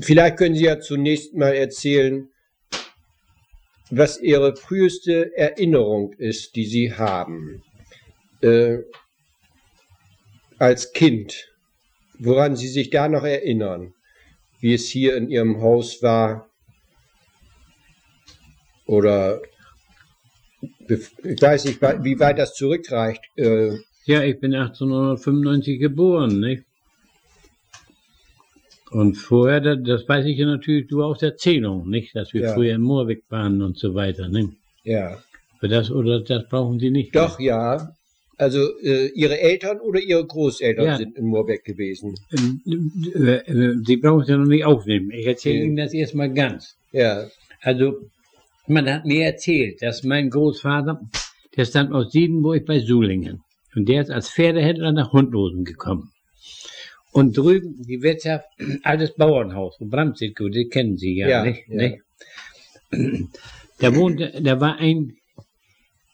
vielleicht können Sie ja zunächst mal erzählen, was Ihre früheste Erinnerung ist, die Sie haben äh, als Kind, woran Sie sich da noch erinnern, wie es hier in Ihrem Haus war oder ich weiß nicht, wie weit das zurückreicht. Äh, ja, ich bin 1895 geboren, nicht? Und vorher, das weiß ich ja natürlich nur aus Erzählung, nicht? Dass wir ja. früher in Moorweg waren und so weiter, nicht? Ja. Für das oder das brauchen Sie nicht. Doch, mehr. ja. Also äh, Ihre Eltern oder Ihre Großeltern ja. sind in Moorbeck gewesen? Äh, äh, Sie brauchen es ja noch nicht aufnehmen. Ich erzähle Ihnen das erstmal ganz. Ja. Also, man hat mir erzählt, dass mein Großvater, der stand aus Siedenburg bei Sulingen. Und der ist als Pferdehändler nach Hundlosen gekommen. Und drüben die Wirtschaft, altes Bauernhaus, Bramsitko, das kennen Sie ja, ja, nicht, ja. nicht? Da wohnte, da war ein,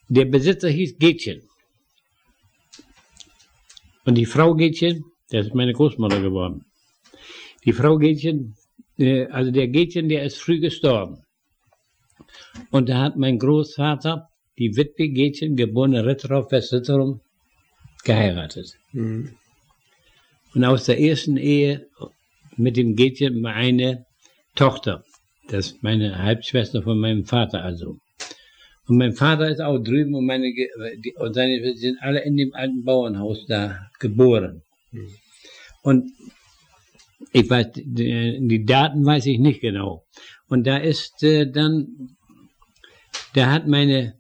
der Besitzer hieß Gätchen. Und die Frau Gätchen, das ist meine Großmutter geworden. Die Frau Gätchen, äh, also der Gätchen, der ist früh gestorben. Und da hat mein Großvater die Witwe Gätchen, geborene Ritterhoff Westritterum, geheiratet. Mhm. Und aus der ersten Ehe mit dem Gätchen war eine Tochter. Das ist meine Halbschwester von meinem Vater also. Und mein Vater ist auch drüben und meine die, und seine sind alle in dem alten Bauernhaus da geboren. Mhm. Und ich weiß, die, die, Daten weiß ich nicht genau. Und da ist äh, dann, da hat meine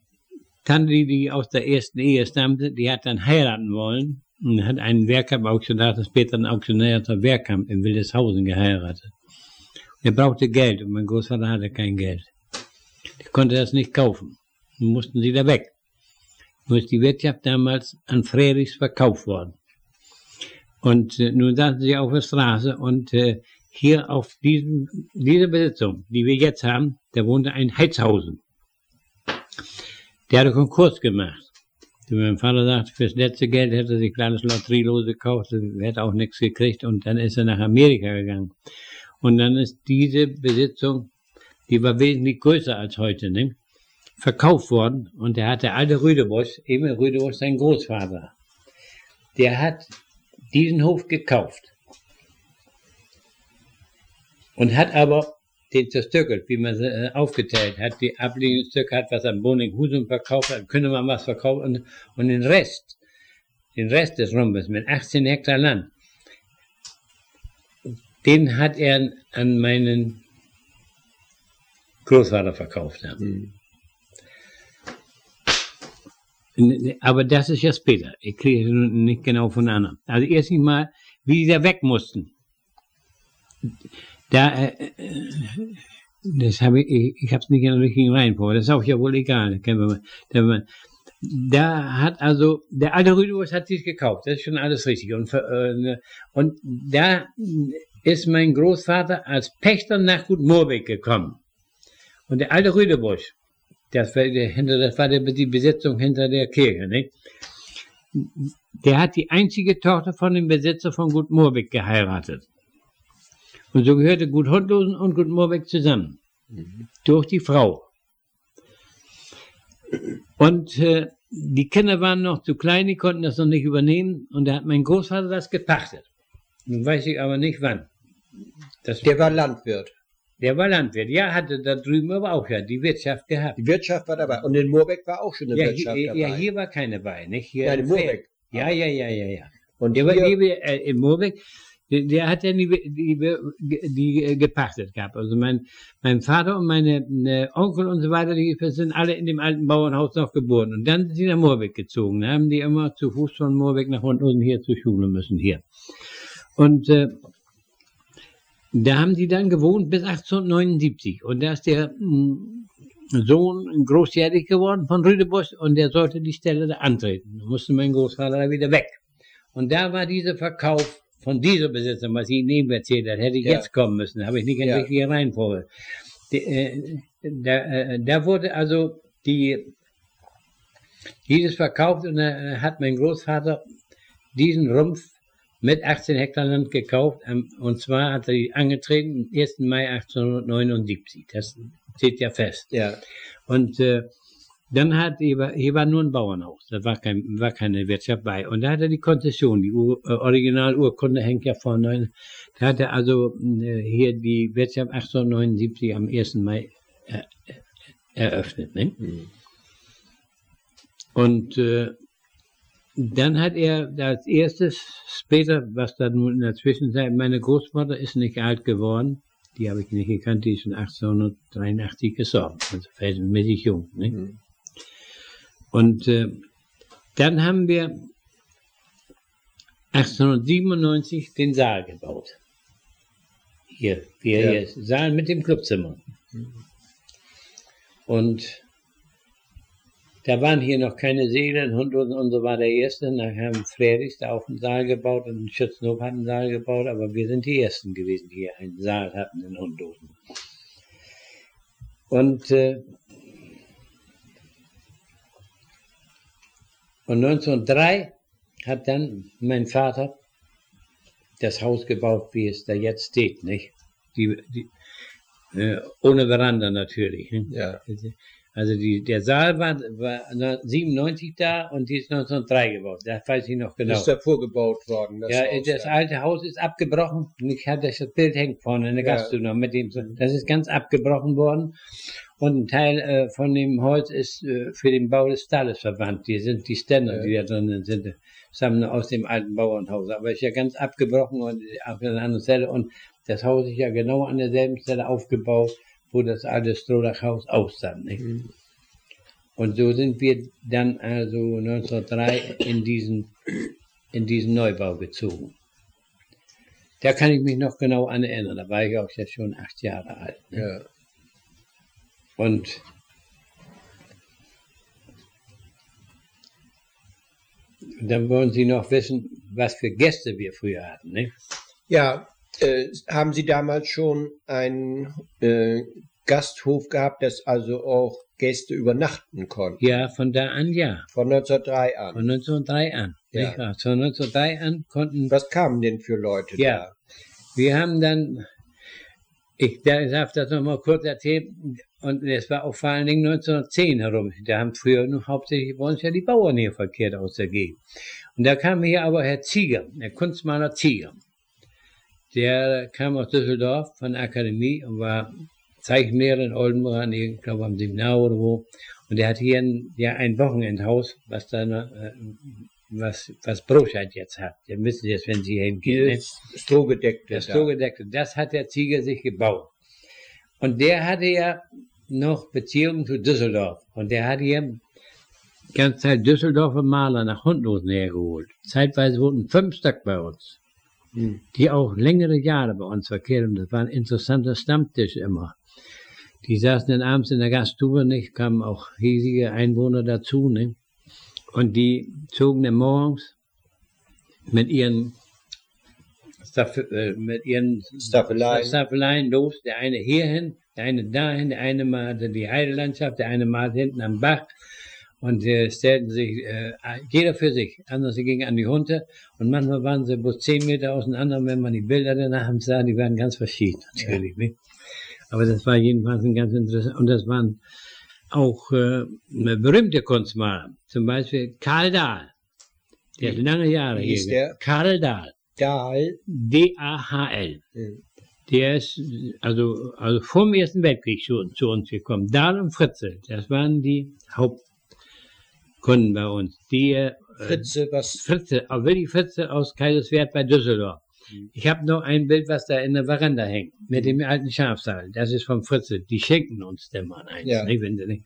Tante, die aus der ersten Ehe stammte, die hat dann heiraten wollen und hat einen Wehrkamp-Auktionär, später ein Auktionär der Wehrkamp in Wildeshausen geheiratet. Er brauchte Geld und mein Großvater hatte kein Geld. Der konnte das nicht kaufen mussten sie da weg. Nur ist die Wirtschaft damals an Frerichs verkauft worden. Und äh, nun saßen sie auf der Straße und äh, hier auf diesem, dieser Besitzung, die wir jetzt haben, da wohnte ein Heizhausen. Der hatte Konkurs gemacht. Und mein Vater sagte, fürs letzte Geld hätte er sich kleines Lotterielose gekauft, hätte auch nichts gekriegt und dann ist er nach Amerika gegangen. Und dann ist diese Besitzung, die war wesentlich größer als heute, ne? verkauft worden und der hat der alte Rüdebosch, Emil Rüdebosch, sein Großvater, der hat diesen Hof gekauft und hat aber den zerstückelt, wie man äh, aufgeteilt hat, die abliegenden Stücke hat was am Boninghusum verkauft, hat, könnte man was verkaufen und, und den Rest, den Rest des Rumpes mit 18 Hektar Land, den hat er an meinen Großvater verkauft. Mhm. Aber das ist ja später. Ich kriege es nicht genau von anderen. Also erst mal, wie sie da weg mussten. Da, äh, äh das habe ich, ich, habe es nicht in der richtigen Reihenfolge. Das ist auch ja wohl egal. Da hat also, der alte Rüdewurst hat sich gekauft. Das ist schon alles richtig. Und, äh, und da ist mein Großvater als Pächter nach Gut Moorbeck gekommen. Und der alte Rüdebusch, das war, hinter, das war die Besetzung hinter der Kirche, nicht? Der hat die einzige Tochter von dem Besitzer von Gut Moorbeck geheiratet. Und so gehörte Gut Hundlosen und Gut Moorbeck zusammen. Mhm. Durch die Frau. Und äh, die Kinder waren noch zu klein, die konnten das noch nicht übernehmen. Und da hat mein Großvater das gepachtet. Nun weiß ich aber nicht wann. Das der war Landwirt. Der war Landwirt. Ja, hatte da drüben aber auch ja die Wirtschaft gehabt. Die Wirtschaft war dabei. Und in Moorbeck war auch schon eine ja, Wirtschaft hier, dabei. Ja, hier war keine bei, nicht? Hier ja, in Moorbeck. Ja, ja, ja, ja, ja. Und der war hier, äh, in Moorbeck, der, der, hat ja die, die, die, die, gepachtet gehabt. Also mein, mein Vater und meine ne, Onkel und so weiter, die sind alle in dem alten Bauernhaus noch geboren. Und dann sind sie nach Moorbeck gezogen. Da haben die immer zu Fuß von Moorbeck nach unten hier zur Schule müssen, hier. Und äh, da haben die dann gewohnt bis 1879. Und da ist der hm, Sohn großjährig geworden von Rüdebosch und der sollte die Stelle da antreten. Da musste mein Großvater da wieder weg. Und da war dieser Verkauf von dieser Besitzer, was ich Ihnen eben erzählt habe, hätte ich ja. jetzt kommen müssen. Habe ich nicht in ja. richtige Reihenfolge. Äh, da, äh, da wurde also die, dieses verkauft und da hat mein Großvater diesen Rumpf mit 18 Hektar Land gekauft. ähm, Und zwar hat er die angetreten am 1. Mai 1879. Das steht ja fest. Ja. Und äh, dann hat, hier war, hier war nur ein Bauernhaus, da war, kein, war keine Wirtschaft bei. Und da hat er die Konzession, die Ur, äh, Originalurkunde hängt ja vorne. Da hat er also äh, hier die Wirtschaft 1879 am 1. Mai äh, eröffnet. Ne? Mhm. Und äh, dann hat er als erstes, später, was dann nun in der Zwischenzeit, meine Großmutter ist nicht alt geworden, die habe ich nicht gekannt, die ist schon 1883 gestorben, also verhältnismäßig jung. Ne? Mhm. Und äh, dann haben wir 1897 den Saal gebaut. Hier, hier, Ja. hier Saal mit dem Clubzimmer. Und da waren hier noch keine Seelen, Hundlosen und so war der Erste. Dann haben Friedrichs da auch einen Saal gebaut und Schützenhof hat einen Saal gebaut, aber wir sind die Ersten gewesen, die hier einen Saal hatten in Hundlosen. Und, äh, und 1903 hat dann mein Vater das Haus gebaut, wie es da jetzt steht, nicht? Die, die, äh, ohne Veranda natürlich. Ne? Ja. Also die, der Saal war, war 97 da und die ist 1903 gebaut. Das weiß ich noch genau. Ist davor gebaut worden. Das ja, Haus, das ja. alte Haus ist abgebrochen. Und ich hatte das Bild hängt vorne in der Ja. Gaststube noch mit dem. Das ist ganz abgebrochen worden. Und ein Teil äh, von dem Holz ist äh, für den Bau des Stalles verwandt. Die sind die Ständer, Ja. die da drinnen sind. Das haben wir aus dem alten Bauernhaus. Aber ist ja ganz abgebrochen und auf einer anderen Stelle. Und das Haus ist ja genau an derselben Stelle aufgebaut, wo das alte Strohdachhaus ausstand. Mhm. Und so sind wir dann also 1903 in diesen, in diesen Neubau gezogen. Da kann ich mich noch genau an erinnern. Da war ich auch jetzt schon acht Jahre alt. Ja. Und dann wollen Sie noch wissen, was für Gäste wir früher hatten. Ne? Ja, äh, haben Sie damals schon einen äh, Gasthof gehabt, dass also auch Gäste übernachten konnten? Ja, von da an ja. Von 1903 an. Von 1903 an. Ja. Nicht? Von 1903 an konnten Was kamen denn für Leute Ja. Wir haben dann, ich darf das nochmal kurz erzählen, und es war auch vor allen Dingen 1910 herum. Da haben früher nur hauptsächlich bei uns ja die Bauern hier verkehrt aus der Gegend. Und da kam hier aber Herr Zieger, der Kunstmaler Zieger. Der kam aus Düsseldorf von der Akademie und war Zeichenlehrer in Oldenburg, an ich glaube am Seminar oder wo. Und der hat hier ein, ja, ein Wochenendhaus, was da, äh, was, was Broscheid jetzt hat. Der müssen jetzt, wenn Sie hingehen. ne? Das Strohgedeckte. Das da. Strohgedeckte, das hat der Zieger sich gebaut. Und der hatte ja noch Beziehungen zu Düsseldorf. Und der hat hier die ganze Zeit Düsseldorfer Maler nach Hundlosen hergeholt. Zeitweise wurden fünf Stück bei uns. Die auch längere Jahre bei uns verkehrt. Und das war ein interessanter Stammtisch immer. Die saßen dann abends in der Gaststube, nicht? kamen auch riesige Einwohner dazu. Nicht? Und die zogen dann morgens mit ihren Staff, äh, mit ihren Staffeleien. Staffeleien los. Der eine hierhin, der eine dahin, der eine malte die Heidelandschaft, der eine malte hinten am Bach. Und äh, stellten sich, äh, jeder für sich. Andere gingen an die Hunde. Und manchmal waren sie bloß zehn Meter auseinander. Und wenn man die Bilder danach sah, die waren ganz verschieden, natürlich. Nicht? Aber das war jedenfalls ein ganz interessant. Und das waren auch äh, berühmte Kunstmaler. Zum Beispiel Karl Dahl. Der ist lange Jahre Wie hier. hieß der? Karl Dahl. Dahl. D-A-H-L. Der ist also, also vor dem Ersten Weltkrieg schon zu uns gekommen. Dahl und Fritze, das waren die Hauptkunden bei uns. Die äh, Fritze, was? Fritze, auch wirklich Fritze aus Kaiserswerth bei Düsseldorf. Mhm. Ich habe noch ein Bild, was da in der Veranda hängt, mit dem alten Schafsaal. Das ist von Fritze. Die schenken uns der Mann eins. Ja. Nicht, wenn sie nicht.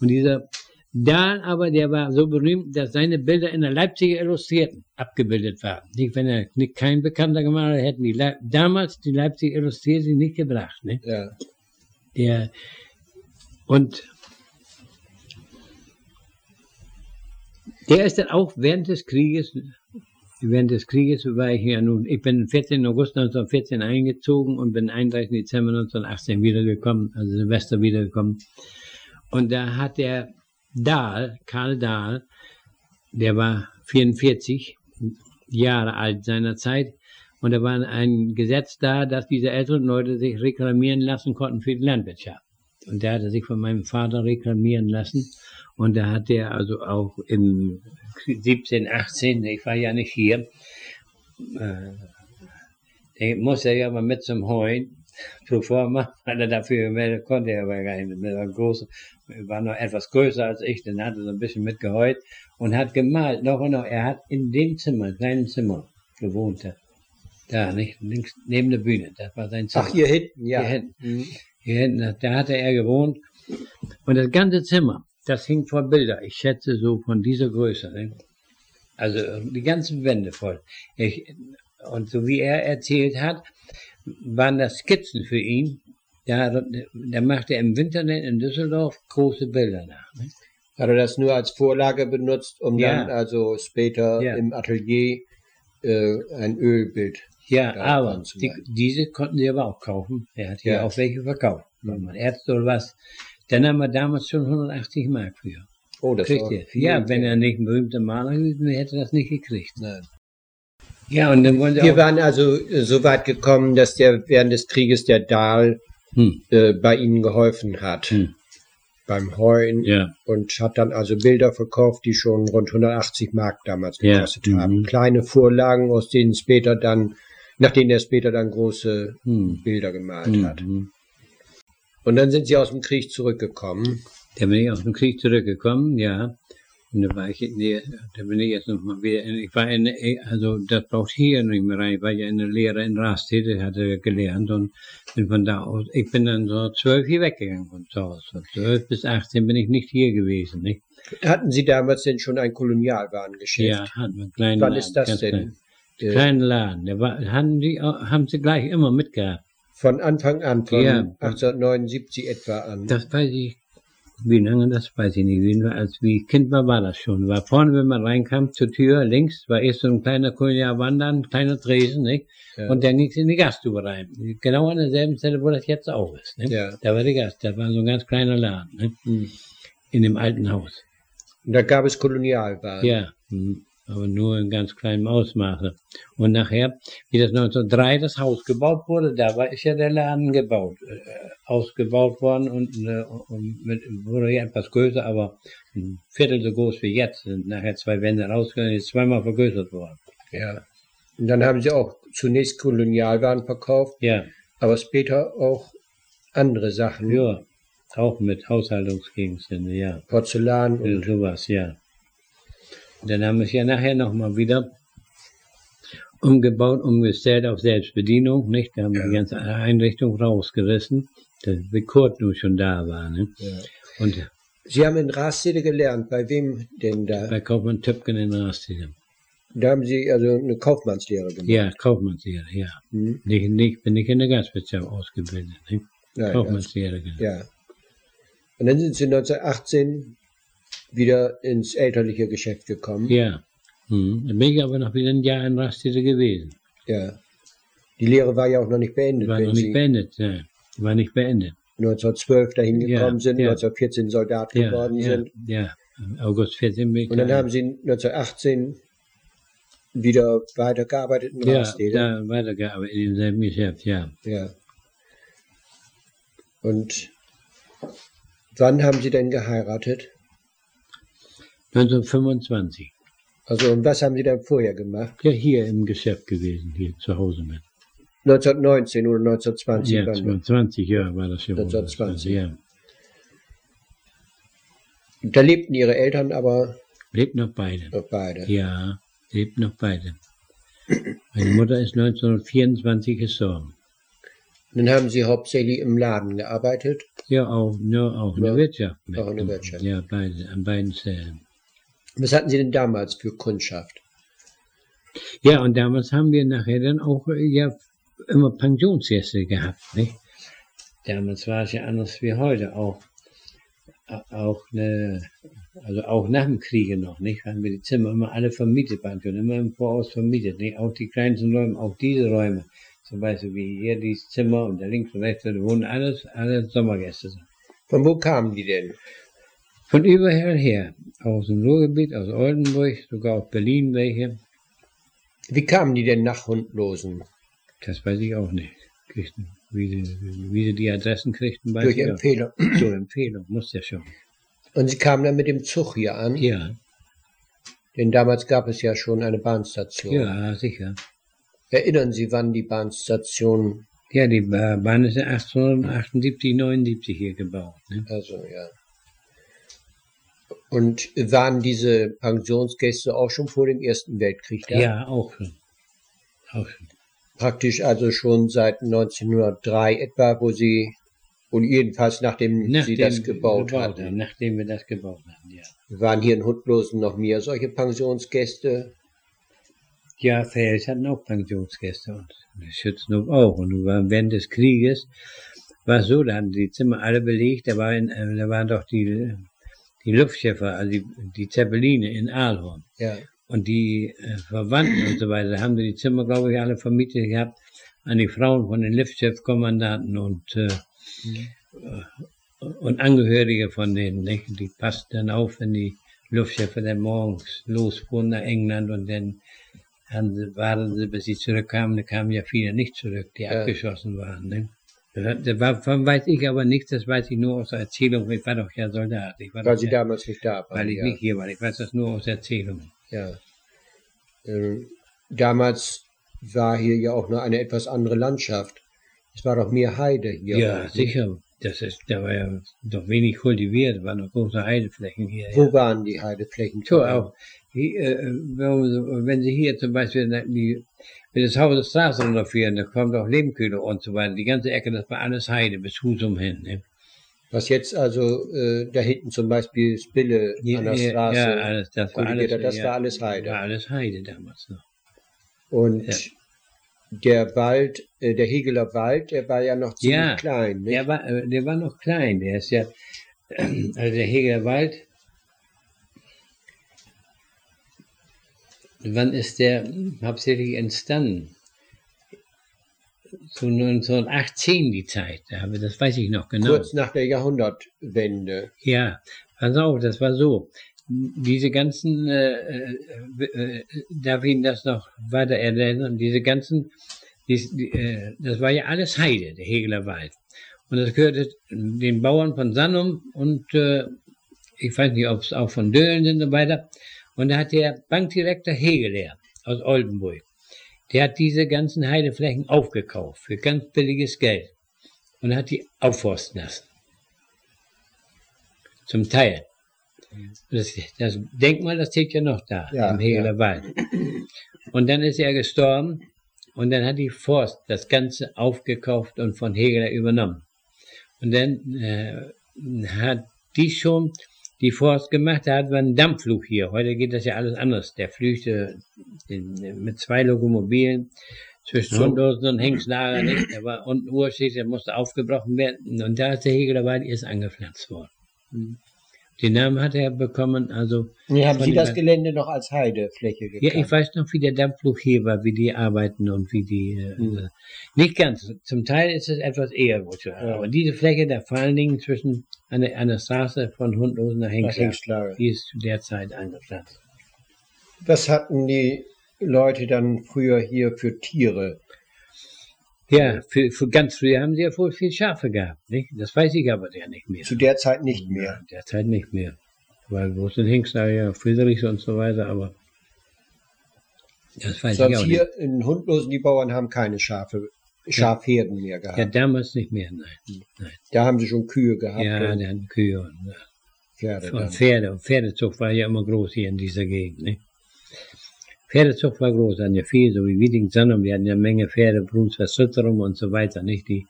Und dieser Dahl aber, der war so berühmt, dass seine Bilder in der Leipziger Illustrierten abgebildet waren. Nicht, wenn er nicht kein Bekannter gemacht hätte, hätten die Leip damals die Leipziger Illustrierten nicht gebracht. Ne? Ja. Der, und der ist dann auch während des Krieges, während des Krieges war ich ja nun, ich bin 14. August 1914 eingezogen und bin 31. Dezember 1918 wiedergekommen, also Silvester wiedergekommen. Und da hat der Dahl, Karl Dahl, der war 44, Jahre alt seiner Zeit. Und da war ein Gesetz da, dass diese älteren Leute sich reklamieren lassen konnten für die Landwirtschaft. Und der hatte sich von meinem Vater reklamieren lassen. Und da hat er also auch im 17, 18, ich war ja nicht hier, äh, der musste ja mal mit zum Heuen, pro forma, weil er dafür gemeldet konnte, er aber gar nicht, er war, groß, war noch etwas größer als ich, dann hat er so ein bisschen mitgeheut und hat gemalt, noch und noch, er hat in dem Zimmer, kleinen Zimmer gewohnt, da, nicht, links, neben der Bühne, das war sein Zimmer. Ach, hier hinten, ja. Hier hinten. Mhm. Hinten, da hatte er gewohnt. Und das ganze Zimmer, das hing vor Bilder. Ich schätze so von dieser Größe. Ne? Also die ganzen Wände voll. Ich, und so wie er erzählt hat, waren das Skizzen für ihn. Da, da machte er im Winter in Düsseldorf große Bilder nach. Ne? Hat er das nur als Vorlage benutzt, um Ja. dann also später Ja. im Atelier äh, ein Ölbild Ja, Ja, aber die, diese konnten sie aber auch kaufen. Er hat ja Ja. auch welche verkauft. Mhm. Wenn man Ärzte oder was. Dann haben wir damals schon 180 Mark für. Oh, das Kriegt war er. Ja, wenn Geld. er nicht ein berühmter Maler gewesen wäre, hätte er das nicht gekriegt. Nein. Ja, und dann wollen sie Wir waren also so weit gekommen, dass der während des Krieges der Dahl hm, äh, bei ihnen geholfen hat. Hm. Beim Heuen. ja, Und hat dann also Bilder verkauft, die schon rund 180 Mark damals Ja, gekostet haben. mhm. Kleine Vorlagen, aus denen später dann, nach denen er später dann große hm, Bilder gemalt hm, hat. Und dann sind sie aus dem Krieg zurückgekommen. Da bin ich aus dem Krieg zurückgekommen, ja. Und da war ich, nee, da bin ich jetzt nochmal wieder, in, ich war in, also das braucht hier nicht mehr rein, ich war ja in der Lehre in Rastede, hatte gelernt und bin von da aus, ich bin dann so zwölf hier weggegangen von zu Hause. Von zwölf bis 18 bin ich nicht hier gewesen, nicht? Hatten Sie damals denn schon ein Kolonialwarengeschäft? Ja, hatten wir einen kleinen Wann ist das denn? klein. Kleinen Laden, der war, haben die, auch- haben sie gleich immer mitgehabt. Von Anfang an, von Ja. 1879 etwa an. Das weiß ich, wie lange, das weiß ich nicht. Wie, als wie Kind war, war das schon. War vorne, wenn man reinkam, zur Tür, links, war erst so ein kleiner Kolonialwandern, ein kleiner Tresen, nicht? Ja. Und dann ging es in die Gaststube rein. Genau an derselben Stelle, wo das jetzt auch ist, nicht? Ja. Da war die Gast, das war so ein ganz kleiner Laden, nicht? Hm. In dem alten Haus. Und da gab es Kolonialwaren. Ja, hm, aber nur in ganz kleinem Ausmaße. Und nachher, wie das 1903 das Haus gebaut wurde, da war ist ja der Laden gebaut, äh, ausgebaut worden und, äh, und mit, wurde ja etwas größer, aber ein Viertel so groß wie jetzt. Sind nachher zwei Wände rausgegangen, ist zweimal vergrößert worden. Ja. Und dann haben sie auch zunächst Kolonialwaren verkauft, Ja, aber später auch andere Sachen. ja, auch mit Haushaltungsgegenständen, ja. Porzellan und sowas, ja. Dann haben wir es ja nachher nochmal wieder umgebaut, umgestellt auf Selbstbedienung, nicht? Da haben wir Ja. die ganze Einrichtung rausgerissen, dass wie Kurt nur schon da war, ne? ja. Und Sie haben in Rastede gelernt. Bei wem denn da? bei Kaufmann Töpken in Rastede. Da haben Sie also eine Kaufmannslehre gemacht. Ja, Kaufmannslehre, ja. Hm? Nicht, nicht, bin ich in der Gastwirtschaft ausgebildet, nicht? Nein, Kaufmannslehre, genau. Ja. Und dann sind Sie 1918 wieder ins elterliche Geschäft gekommen. Ja. Hm. Dann bin ich aber noch wieder ein Jahr in Rastede gewesen. Ja. Die Lehre war ja auch noch nicht beendet, War noch Sie nicht beendet, ja. War nicht beendet. 1912 dahin Ja, gekommen sind, ja. 1914 Soldat Ja, geworden ja, sind. ja. August 14 bin ich Und dann da- haben Sie 1918 wieder weitergearbeitet in Ja, Rastede. da weitergearbeitet in demselben Geschäft, ja. Ja. Und wann haben Sie denn geheiratet? 1925. Also und was haben Sie dann vorher gemacht? Ja, hier im Geschäft gewesen, hier zu Hause mit. 1919 oder 1920? Ja, wann? 22 Jahre war das schon. 1920. Ja. Da lebten Ihre Eltern aber Lebt noch beide. noch beide. Ja, lebt noch beide. Meine Mutter ist 1924 gestorben. Dann haben Sie hauptsächlich im Laden gearbeitet. Ja, auch, nur auch in Ja, der Wirtschaft. auch in der Wirtschaft. Ja, beide, an beiden Stellen. Was hatten Sie denn damals für Kundschaft? Ja, und damals haben wir nachher dann auch äh, ja immer Pensionsgäste gehabt, nicht? Damals war es ja anders wie heute auch. Auch eine, also auch nach dem Kriege noch, nicht? Haben wir die Zimmer immer alle vermietet, Pension, immer im Voraus vermietet, nicht? Auch die kleinsten Räume, auch diese Räume. Zum Beispiel wie hier dieses Zimmer und da links und rechts, da wohnen alles, alle Sommergäste. Von wo kamen die denn? Von überall her. Aus dem Ruhrgebiet, aus Oldenburg, sogar aus Berlin welche. Wie kamen die denn nach Hundlosen? Das weiß ich auch nicht. Kriegten, wie, sie, wie sie die Adressen kriegten, weiß Durch ich auch. Empfehlung. Durch Empfehlung, muss ja schon. Und sie kamen dann mit dem Zug hier an, Ja, denn damals gab es ja schon eine Bahnstation. ja, sicher. Erinnern Sie, wann die Bahnstation, Ja, die Ba- Bahn ist ja 1878, 79 hier gebaut. Ne? also ja. Und waren diese Pensionsgäste auch schon vor dem Ersten Weltkrieg da? Ja, auch schon. Auch schon. Praktisch also schon seit 1903 etwa, wo sie, und jedenfalls nachdem, sie Nachdem das wir gebaut haben, hatten. Nachdem wir das gebaut haben, ja. Waren hier in Hundlosen noch mehr solche Pensionsgäste? Ja, Fels hatten auch Pensionsgäste und Schützenhof auch. Und während des Krieges war es so, da hatten die Zimmer alle belegt, da, war in, äh, da waren doch die, die Luftschiffe, also die, die Zeppeline in Aalhorn. Ja. Und die äh, Verwandten und so weiter, da haben sie die Zimmer, glaube ich, alle vermietet gehabt an die Frauen von den Luftschiffkommandanten und, äh, äh, und Angehörige von denen. Nicht? Die passten dann auf, wenn die Luftschiffe dann morgens losfuhren nach England und dann haben sie, warten sie, bis sie zurückkamen. Da kamen ja viele nicht zurück, die Ja. abgeschossen waren. Ne? Davon weiß ich aber nichts, das weiß ich nur aus der Erzählung. Ich war doch ja Soldat. Ich war Weil sie ja, damals nicht da waren. weil ich ja. nicht hier war. Ich weiß das nur aus Erzählungen. Ja. Ähm, damals war hier ja auch noch eine etwas andere Landschaft. Es war doch mehr Heide hier. Ja, auch, sicher. Das ist, da war ja doch wenig kultiviert, waren noch große Heideflächen hier. Wo Ja. waren die Heideflächen? So auch. Hier, äh, wenn wenn Sie hier zum Beispiel die, das Haus der Straße runterführen, da kommt auch Lebenkühler und so weiter. Die ganze Ecke, das war alles Heide bis Husum hin. Ne? Was jetzt also äh, da hinten zum Beispiel Spille Ja, an der ja, Straße. ja, alles, das war alles, das war alles Heide. War alles Heide damals noch. Und der Wald, äh, der Hegeler Wald, der war ja noch ziemlich Ja, klein. Nicht? Der war, äh, der war noch klein. Der ist ja, also der Heger Wald. Wann ist der hauptsächlich entstanden? Zu 1918 die Zeit. Habe, das weiß ich noch genau. Kurz nach der Jahrhundertwende. Ja, pass auf, das war so. Diese ganzen, äh, äh, äh, darf ich Ihnen das noch weiter erinnern, diese ganzen, dies, die, äh, das war ja alles Heide, der Hegeler Wald. Und das gehörte den Bauern von Sannum und äh, ich weiß nicht, ob es auch von Döhlen sind und so weiter. Und da hat der Bankdirektor Hegeler aus Oldenburg, der hat diese ganzen Heideflächen aufgekauft für ganz billiges Geld und hat die aufforsten lassen. Zum Teil. Das, das Denkmal, das steht ja noch da, Ja, im Hegeler ja. Wald. Und dann ist er gestorben und dann hat die Forst das Ganze aufgekauft und von Hegeler übernommen. Und dann äh, hat die schon die Forst gemacht, da hat man einen Dampfflug hier. Heute geht das ja alles anders. Der den, mit zwei Lokomobilen zwischen So. Hundhausen und Hengslager nicht. Der war unten Urschicht, der musste aufgebrochen werden. Und da ist der Hegeler Wald erst angepflanzt worden. Den Namen hat er bekommen, also Nee, haben Sie das Gelände noch als Heidefläche ja, gekannt? ich weiß noch, wie der Dampfflug hier war, wie die arbeiten und wie die. Äh, Mhm. Nicht ganz. Zum Teil ist es etwas eher. Ja. Aber diese Fläche da vor allen Dingen zwischen an der Straße von Hundlosen nach Hengstlager, die ist zu der Zeit angepflanzt. Was hatten die Leute dann früher hier für Tiere? Ja, für, für ganz früher haben sie ja wohl viel Schafe gehabt. Nicht? Das weiß ich aber ja nicht mehr. Zu der Zeit nicht mehr. Ja, derzeit nicht mehr. Weil wo sind Hengstlager, ja, Friedrichs und so weiter, aber das weiß ich Sonst auch hier nicht. in Hundlosen, die Bauern haben keine Schafe, Schafherden mehr gehabt. Ja, damals nicht mehr, nein. Da haben sie schon Kühe gehabt Ja, und der hat Kühe und. Pferde. Und Dann. Pferde. Und Pferdezucht war ja immer groß hier in dieser Gegend. Ne? Pferdezucht war groß, hatten ja viel, so wie Wieding Sannum, die hatten ja eine Menge Pferde, Brunsberg Sütterum und so weiter, nicht? Die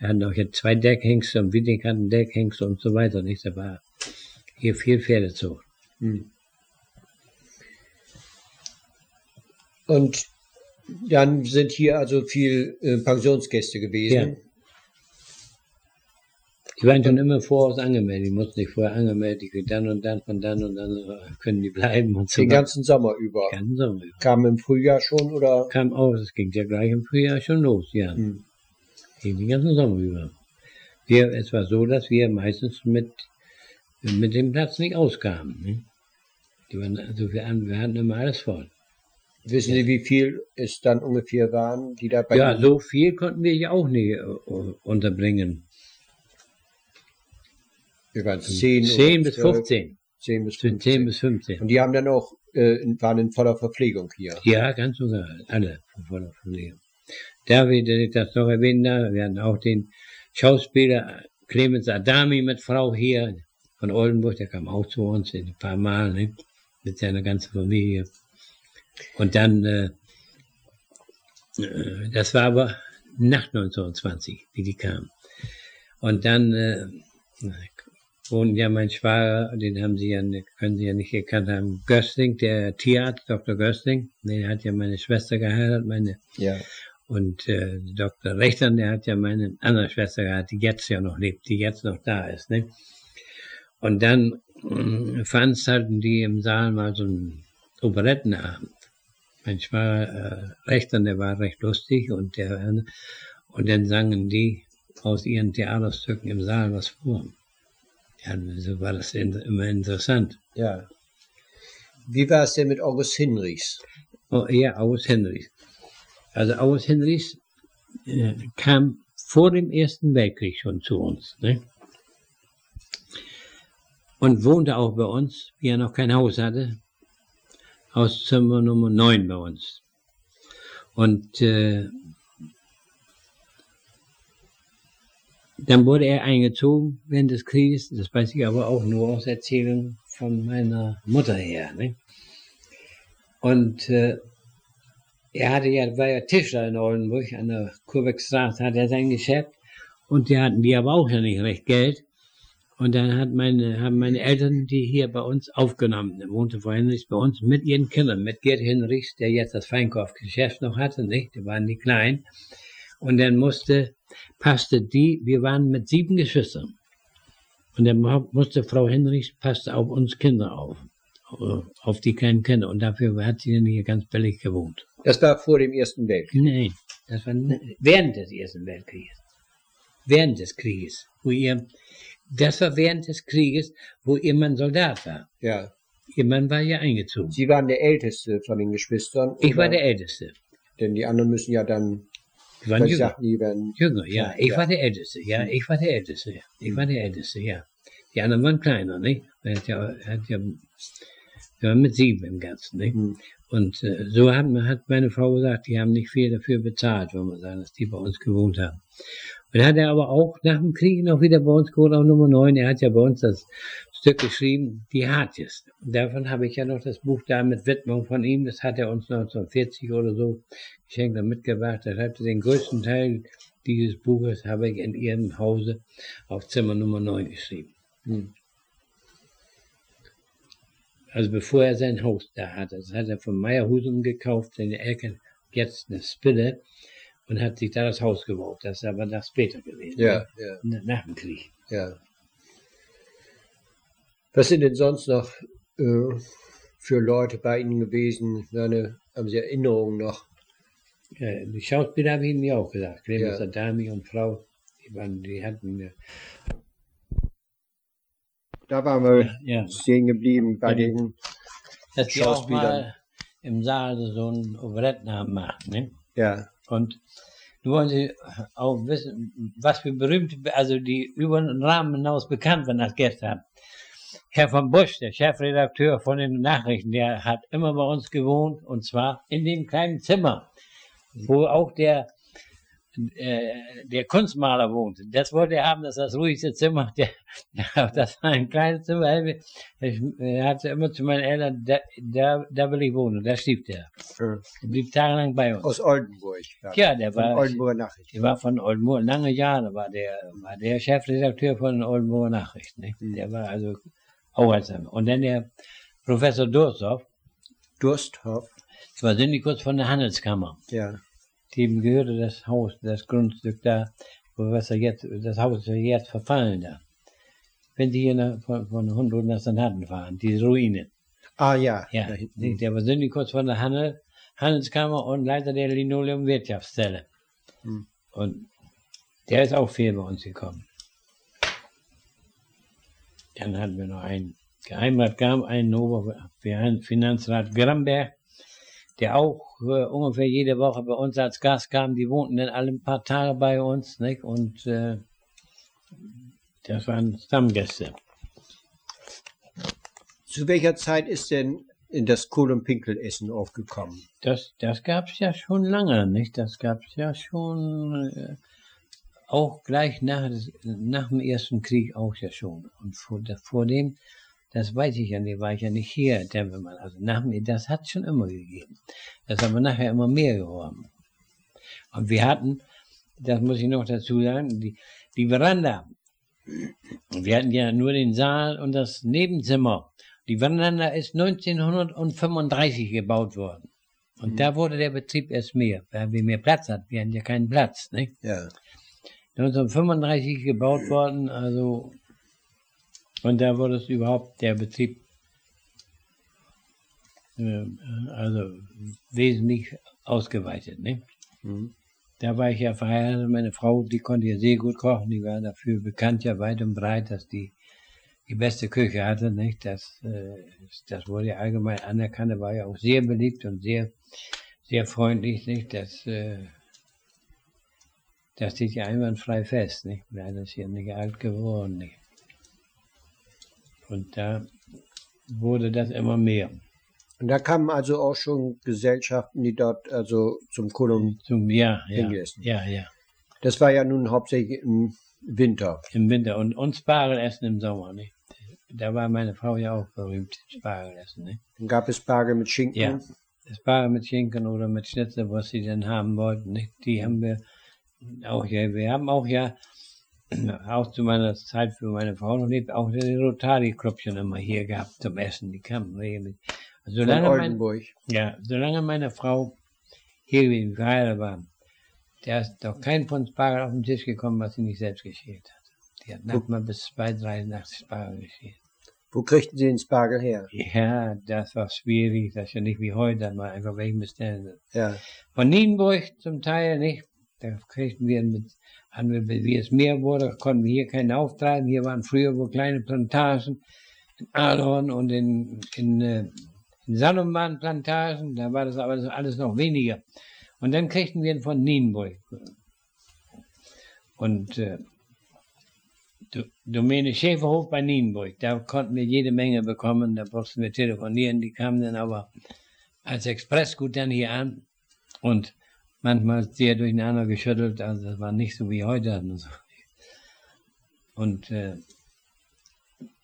hatten auch jetzt zwei Deckhengste und Wieding hatten Deckhengste und so weiter, nicht? Da war hier viel Pferdezucht. Hm. Und dann sind hier also viel äh, Pensionsgäste gewesen. Die waren schon immer voraus angemeldet, die mussten sich vorher angemeldet, die dann und dann, von dann und dann äh, können die bleiben und so Den ganzen Sommer über. ganzen Sommer. über. Kam im Frühjahr schon oder? Kam aus, es ging ja gleich im Frühjahr schon los, ja. Hm. Ging den ganzen Sommer über. Wir, es war so, dass wir meistens mit, mit dem Platz nicht auskamen. Ne? Die waren, also wir, haben- wir hatten immer alles voll. Wissen Sie, wie viel es dann ungefähr waren, die da bei Ja, Ihnen- so viel konnten wir ja auch nicht äh, unterbringen. Wir waren 10, 10 oder bis 12, 15. 10 bis Zwischen 15. 10 bis 15. Und die haben dann auch, äh, in- waren in voller Verpflegung hier. Ja, ganz sogar. Alle von voller Verlegung. David, wenn ich das noch erwähnen darf, wir hatten auch den Schauspieler Clemens Adami mit Frau hier von Oldenburg, der kam auch zu uns ein paar Mal, ne? mit seiner ganzen Familie. Und dann, äh, äh, das war aber nach 1920, wie die kamen. Und dann äh, wohnen ja mein Schwager, den haben Sie ja, können Sie ja nicht gekannt haben, Gösting, der Tierarzt, Dr. Gösting, der hat ja meine Schwester geheiratet, meine Ja. und äh, Dr. Rechtern, der hat ja meine andere Schwester gehabt, die jetzt ja noch lebt, die jetzt noch da ist. Ne? Und dann äh, veranstalten die im Saal mal so einen Operettenabend. Schwager äh, Rechtern, der war recht lustig und der und dann sangen die aus ihren Theaterstücken im Saal was vor. Ja, so war das immer interessant. ja. Wie war es denn mit August Hinrichs? Oh, ja, August Henrys. Also August Henrys äh, kam vor dem Ersten Weltkrieg schon zu uns. Ne? Und wohnte auch bei uns, wie er noch kein Haus hatte. Hauszimmer Nummer 9 bei uns. Und äh, dann wurde er eingezogen während des Krieges. Das weiß ich aber auch nur aus Erzählungen von meiner Mutter her. Ne? Und äh, er hatte ja, war ja Tischler in Oldenburg, an der Kurbeckstraße hat er sein Geschäft. Und die hatten die aber auch ja nicht recht Geld. Und dann hat meine, haben meine Eltern die hier bei uns aufgenommen. Wohnte Frau Henrichs bei uns mit ihren Kindern, mit Gerd Henrichs, der jetzt das Feinkaufgeschäft noch hatte, nicht? Die waren die klein. Und dann musste, passte die, wir waren mit sieben Geschwistern. Und dann mu- musste Frau Henrichs, passte auf uns Kinder auf. äh, Auf die kleinen Kinder. Und dafür hat sie dann hier ganz billig gewohnt. Das war vor dem Ersten Weltkrieg. Nein, das war während des Ersten Weltkrieges. Während des Krieges, wo ihr, das war während des Krieges, wo ihr Mann Soldat war. Ja. Ihr Mann war ja eingezogen. Sie waren der Älteste von den Geschwistern. Ich war der Älteste. Denn die anderen müssen ja dann, Die waren jünger. sagten, die werden, Jünger, ja. Ich war der Älteste, ja. Ich war der Älteste, ja. Ich war der Älteste, ja. Die anderen waren kleiner, nicht? Er hat ja, hat ja, wir waren mit sieben im Ganzen, nicht? Hm. Und äh, so hat, hat meine Frau gesagt, die haben nicht viel dafür bezahlt, wenn man sagen, dass die bei uns gewohnt haben. Und hat er aber auch nach dem Krieg noch wieder bei uns gewohnt, auf Nummer 9. Er hat ja bei uns das Stück geschrieben, Die Hartjes. Davon habe ich ja noch das Buch da mit Widmung von ihm. Das hat er uns 1940 oder so geschenkt und mitgebracht. Er hat den größten Teil dieses Buches habe ich in ihrem Hause auf Zimmer Nummer 9 geschrieben. hm. Also bevor er sein Haus da hatte. Das hat er von Meierhusum gekauft, seine Eltern jetzt eine Spille und hat sich da das Haus gebaut. Das ist aber das später gewesen. ja, ja, ne? Nach dem Krieg. ja. Was sind denn sonst noch äh, für Leute bei Ihnen gewesen? Seine, haben Sie Erinnerungen noch? Ja, die Schauspieler habe ich Ihnen ja auch gesagt. Clemens Ja. Adami und Frau, die, waren, die hatten, äh, Da waren wir ja, stehen geblieben bei Ja. den, dass die auch Schauspielern. mal im Saal so einen Operettenabend machen. Ne? ja, Und du wollen Sie auch wissen, was für berühmte, also die über den Rahmen hinaus bekannt waren als Gäste haben. Herr von Busch, der Chefredakteur von den Nachrichten, der hat immer bei uns gewohnt und zwar in dem kleinen Zimmer, wo auch der, äh, der Kunstmaler wohnte. Das wollte er haben, dass das ruhigste Zimmer, der, das war ein kleines Zimmer. Ich, er hatte immer zu meinen Eltern, da, da, da will ich wohnen, da schlief der. äh, Er blieb tagelang bei uns. aus Oldenburg. Ja, Ja, der von war, Oldenburger Nachrichten. der war von Oldenburg, lange Jahre war der, war der Chefredakteur von den Oldenburger Nachrichten. Nicht? Mhm. Der war also auch als Und dann der Professor Durstoff, Dursthoff. das war Syndikus von der Handelskammer. Ja, Dem gehörte das Haus, das Grundstück da, wo was er jetzt, das Haus ist jetzt verfallen da. Wenn Sie hier nach, von, von Hundert nach St. Hatten fahren, diese Ruine. ah ja, Ja, nicht? der war Syndikus von der Handel, Handelskammer und Leiter der Linoleum-Wirtschaftsstelle. Hm. Und der ist auch viel bei uns gekommen. Dann hatten wir noch einen Geheimrat, einen Oberfinanzrat Gramberg, der auch äh, ungefähr jede Woche bei uns als Gast kam. Die wohnten dann alle ein paar Tage bei uns, nicht? Und äh, das waren Stammgäste. Zu welcher Zeit ist denn in das Kohl- und Pinkelessen aufgekommen? Das, das gab es ja schon lange, nicht? Das gab es ja schon äh, auch gleich nach, nach dem Ersten Krieg auch ja schon. Und vor, vor dem, das weiß ich ja nicht, war ich ja nicht hier, Tempelmann. Also nach dem, das hat es schon immer gegeben. Das ist aber nachher immer mehr geworden. Und wir hatten, das muss ich noch dazu sagen, die, die Veranda. Wir hatten ja nur den Saal und das Nebenzimmer. Die Veranda ist 1935 gebaut worden. Und da wurde der Betrieb erst mehr, weil wir mehr Platz hatten. Wir hatten ja keinen Platz. Nicht? Ja. 1935 gebaut worden, also und da wurde es überhaupt der Betrieb äh, also wesentlich ausgeweitet. Ne? Mhm. Da war ich ja verheiratet, meine Frau, die konnte ja sehr gut kochen, die war dafür bekannt, ja weit und breit, dass die die beste Küche hatte, nicht? Das, äh, das wurde ja allgemein anerkannt, er war ja auch sehr beliebt und sehr, sehr freundlich, nicht? Das, äh, das steht ja einwandfrei fest, nicht? Leider ist hier nicht alt geworden, nicht? Und da wurde das immer mehr. Und da kamen also auch schon Gesellschaften, die dort also zum und Zum, ja, ja, ja, ja. Das war ja nun hauptsächlich im Winter. Im Winter und, und Spargelessen im Sommer, nicht? Da war meine Frau ja auch berühmt, Spargelessen, nicht? Dann gab es Spargel mit Schinken. Ja. Spargel mit Schinken oder mit Schnitzel, was sie dann haben wollten, nicht? Die haben wir auch ja, wir haben auch ja, auch zu meiner Zeit, für meine Frau noch lebt, auch die Rotari-Krüppchen immer hier gehabt zum Essen, die kamen regelmäßig. Also Von solange mein, ja, solange meine Frau hier gewesen, verheiratet war, da ist doch kein Pfund Spargel auf den Tisch gekommen, was sie nicht selbst geschält hat. Die hat nachts mal bis zwei, drei nachts Spargel geschält. Wo kriegten Sie den Spargel her? Ja, das war schwierig, das ist ja nicht wie heute, dass man einfach welchen bestellen. Ja. Von Nienburg zum Teil nicht. Da kriegten wir mit, haben wir, wie es mehr wurde, konnten wir hier keinen auftreiben. Hier waren früher wohl kleine Plantagen in Adorn und in, in, äh, in Salom waren Plantagen, da war das aber alles noch weniger. Und dann kriegten wir ihn von Nienburg. Und äh, Do- Domäne Schäferhof bei Nienburg, da konnten wir jede Menge bekommen, da mussten wir telefonieren, die kamen dann aber als Expressgut dann hier an und manchmal sehr durcheinander geschüttelt, also das war nicht so wie heute. Und, so. und äh,